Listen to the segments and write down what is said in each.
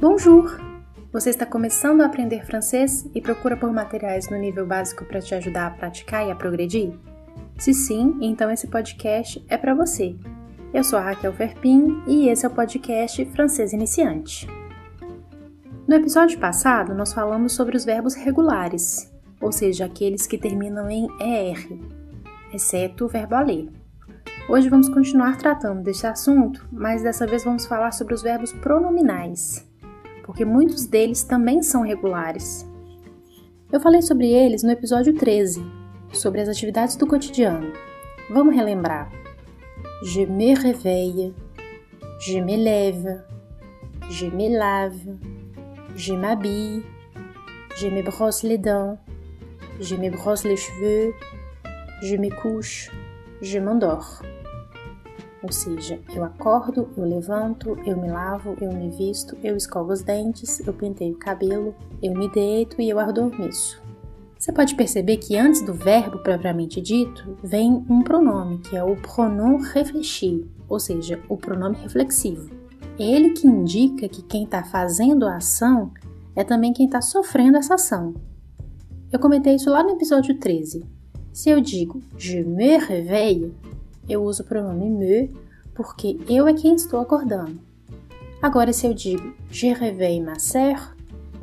Bonjour! Você está começando a aprender francês e procura por materiais no nível básico para te ajudar a praticar e a progredir? Se sim, então esse podcast é para você. Eu sou a Raquel Verpin e esse é o podcast Francês Iniciante. No episódio passado, nós falamos sobre os verbos regulares, ou seja, aqueles que terminam em ER, exceto o verbo aller. Hoje vamos continuar tratando desse assunto, mas dessa vez vamos falar sobre os verbos pronominais porque muitos deles também são regulares. Eu falei sobre eles no episódio 13, sobre as atividades do cotidiano. Vamos relembrar. Je me réveille, je me lève, je me lave, je m'habille, je me brosse les dents, je me brosse les cheveux, je me couche, je m'endors. Ou seja, eu acordo, eu levanto, eu me lavo, eu me visto, eu escovo os dentes, eu penteio o cabelo, eu me deito e eu adormeço. Você pode perceber que antes do verbo propriamente dito vem um pronome, que é o pronom réfléchi, ou seja, o pronome reflexivo. É ele que indica que quem está fazendo a ação é também quem está sofrendo essa ação. Eu comentei isso lá no episódio 13. Se eu digo je me réveille, eu uso o pronome me porque eu é quem estou acordando. Agora, se eu digo je réveille ma sœur,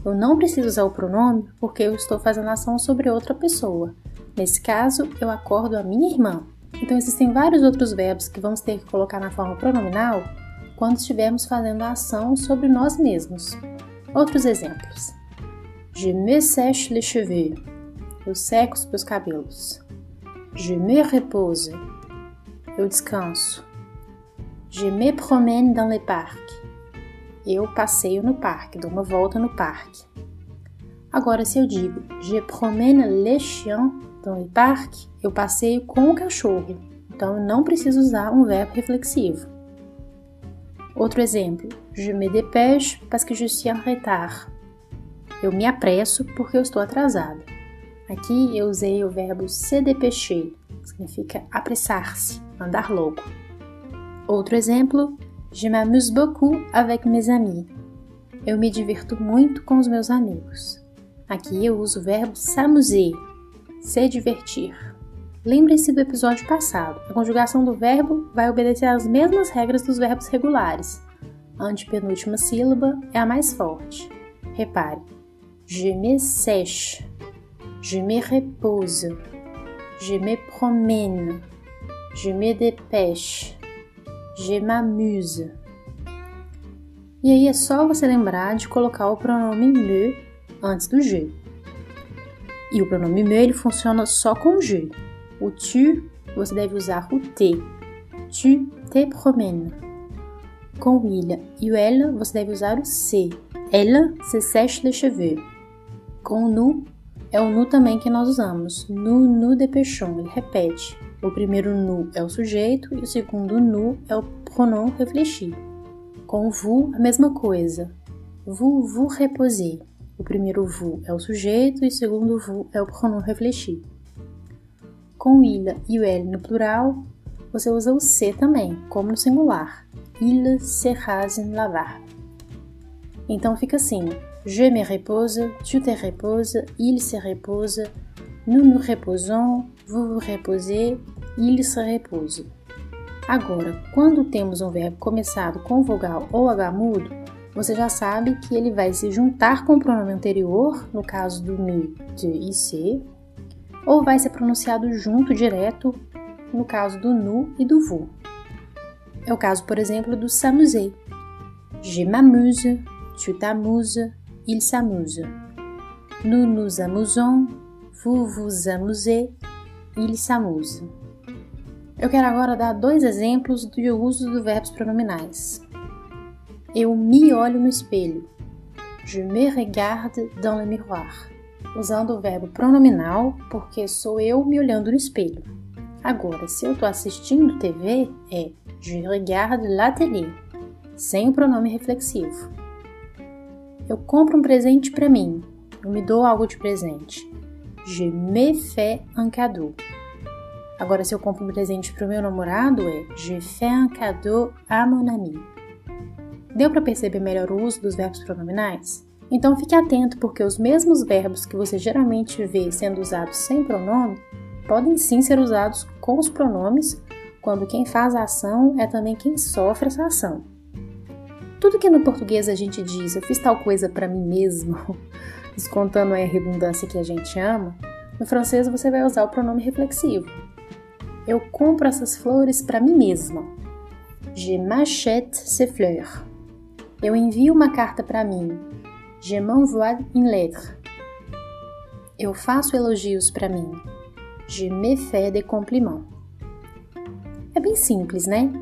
eu não preciso usar o pronome porque eu estou fazendo ação sobre outra pessoa. Nesse caso, eu acordo a minha irmã. Então, existem vários outros verbos que vamos ter que colocar na forma pronominal quando estivermos fazendo a ação sobre nós mesmos. Outros exemplos: Je me sèche les cheveux. Eu seco os meus cabelos. Je me repose eu descanso. Je me promène dans le parc. Eu passeio no parque, dou uma volta no parque. Agora, se eu digo je promène le chien dans le parc, eu passeio com o cachorro. Então, eu não preciso usar um verbo reflexivo. Outro exemplo, je me dépêche parce que je suis en retard. Eu me apresso porque eu estou atrasado. Aqui eu usei o verbo se dépêcher, que significa apressar-se andar logo. Outro exemplo, je m'amuse beaucoup avec mes amis. Eu me divirto muito com os meus amigos. Aqui eu uso o verbo s'amuser, se divertir. Lembre-se do episódio passado. A conjugação do verbo vai obedecer às mesmas regras dos verbos regulares. A antepenúltima sílaba é a mais forte. Repare: Je me sèche, je me repose, je me promène, Je me dépêche. Je m'amuse. E aí é só você lembrar de colocar o pronome me antes do je. E o pronome me ele funciona só com je. O tu você deve usar o te. Tu te promènes. Com il e o elle você deve usar o se. Elle se sèche les cheveux. Com o nu é o nu também que nós usamos. Nu, nu de. Ele repete. O primeiro nu é o sujeito e o segundo nu é o pronom réfléchi. Com vous, a mesma coisa. Vous vous reposez. O primeiro vous é o sujeito e o segundo vous é o pronom réfléchi. Com il e o elle no plural, você usa o se também, como no singular. Il se rasen lavar. Então fica assim: Je me repose, tu te reposes, il se repose, Nous nous reposons, vous vous reposez, il se repose. Agora, quando temos um verbo começado com vogal ou H mudo, você já sabe que ele vai se juntar com o pronome anterior, no caso do me, de se, ou vai ser pronunciado junto direto, no caso do nu e do vous. É o caso, por exemplo, do s'amuser. Je m'amuse, tu t'amuses, il s'amuse. Nous nous amusons, Vous vous amusez, il s'amuse. Eu quero agora dar dois exemplos do uso dos verbos pronominais. Eu me olho no espelho. Je me regarde dans le miroir. Usando o verbo pronominal, porque sou eu me olhando no espelho. Agora, se eu estou assistindo TV, é je regarde la télé, sem o pronome reflexivo. Eu compro um presente para mim. Eu me dou algo de presente. Je me fais un cadeau. Agora, se eu compro um presente para o meu namorado, é Je fais un cadeau à mon ami. Deu para perceber melhor o uso dos verbos pronominais? Então fique atento, porque os mesmos verbos que você geralmente vê sendo usados sem pronome podem sim ser usados com os pronomes quando quem faz a ação é também quem sofre essa ação. Tudo que no português a gente diz, eu fiz tal coisa para mim mesmo, descontando a redundância que a gente ama, no francês você vai usar o pronome reflexivo. Eu compro essas flores para mim mesma. Je m'achète ces fleurs. Eu envio uma carta para mim. Je m'envoie une lettre. Eu faço elogios para mim. Je me fais des compliments. É bem simples, né?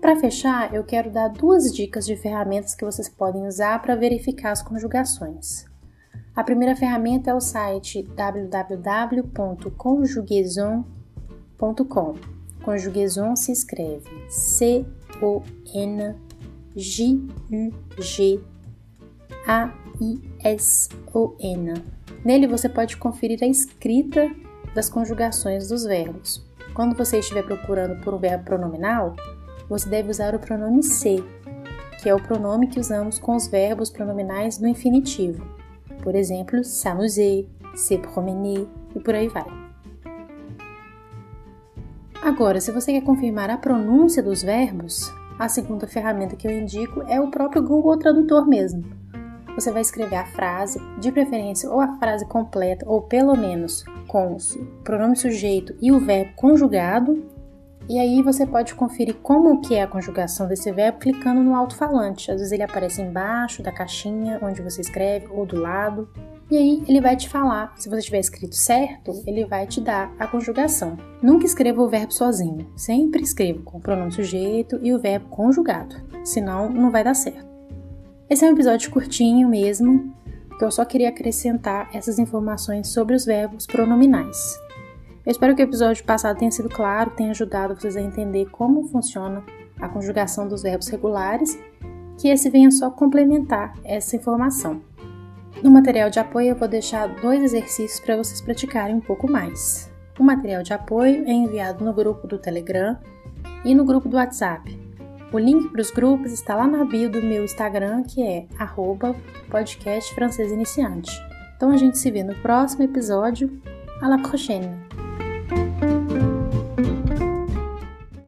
Para fechar, eu quero dar duas dicas de ferramentas que vocês podem usar para verificar as conjugações. A primeira ferramenta é o site www.conjugaison.com. Conjugaison se escreve C O N J U G A I S O N. Nele você pode conferir a escrita das conjugações dos verbos. Quando você estiver procurando por um verbo pronominal, você deve usar o pronome se, que é o pronome que usamos com os verbos pronominais do infinitivo. Por exemplo, s'amuser, se promener e por aí vai. Agora, se você quer confirmar a pronúncia dos verbos, a segunda ferramenta que eu indico é o próprio Google Tradutor mesmo. Você vai escrever a frase, de preferência ou a frase completa, ou pelo menos com o pronome sujeito e o verbo conjugado, e aí você pode conferir como que é a conjugação desse verbo clicando no alto-falante. Às vezes ele aparece embaixo da caixinha onde você escreve ou do lado. E aí ele vai te falar, se você tiver escrito certo, ele vai te dar a conjugação. Nunca escreva o verbo sozinho, sempre escreva com o pronome sujeito e o verbo conjugado, senão não vai dar certo. Esse é um episódio curtinho mesmo, que eu só queria acrescentar essas informações sobre os verbos pronominais. Eu espero que o episódio passado tenha sido claro, tenha ajudado vocês a entender como funciona a conjugação dos verbos regulares, que esse venha só complementar essa informação. No material de apoio eu vou deixar dois exercícios para vocês praticarem um pouco mais. O material de apoio é enviado no grupo do Telegram e no grupo do WhatsApp. O link para os grupos está lá na bio do meu Instagram, que é @podcastfrancesiniciante. Então a gente se vê no próximo episódio. À la prochaine!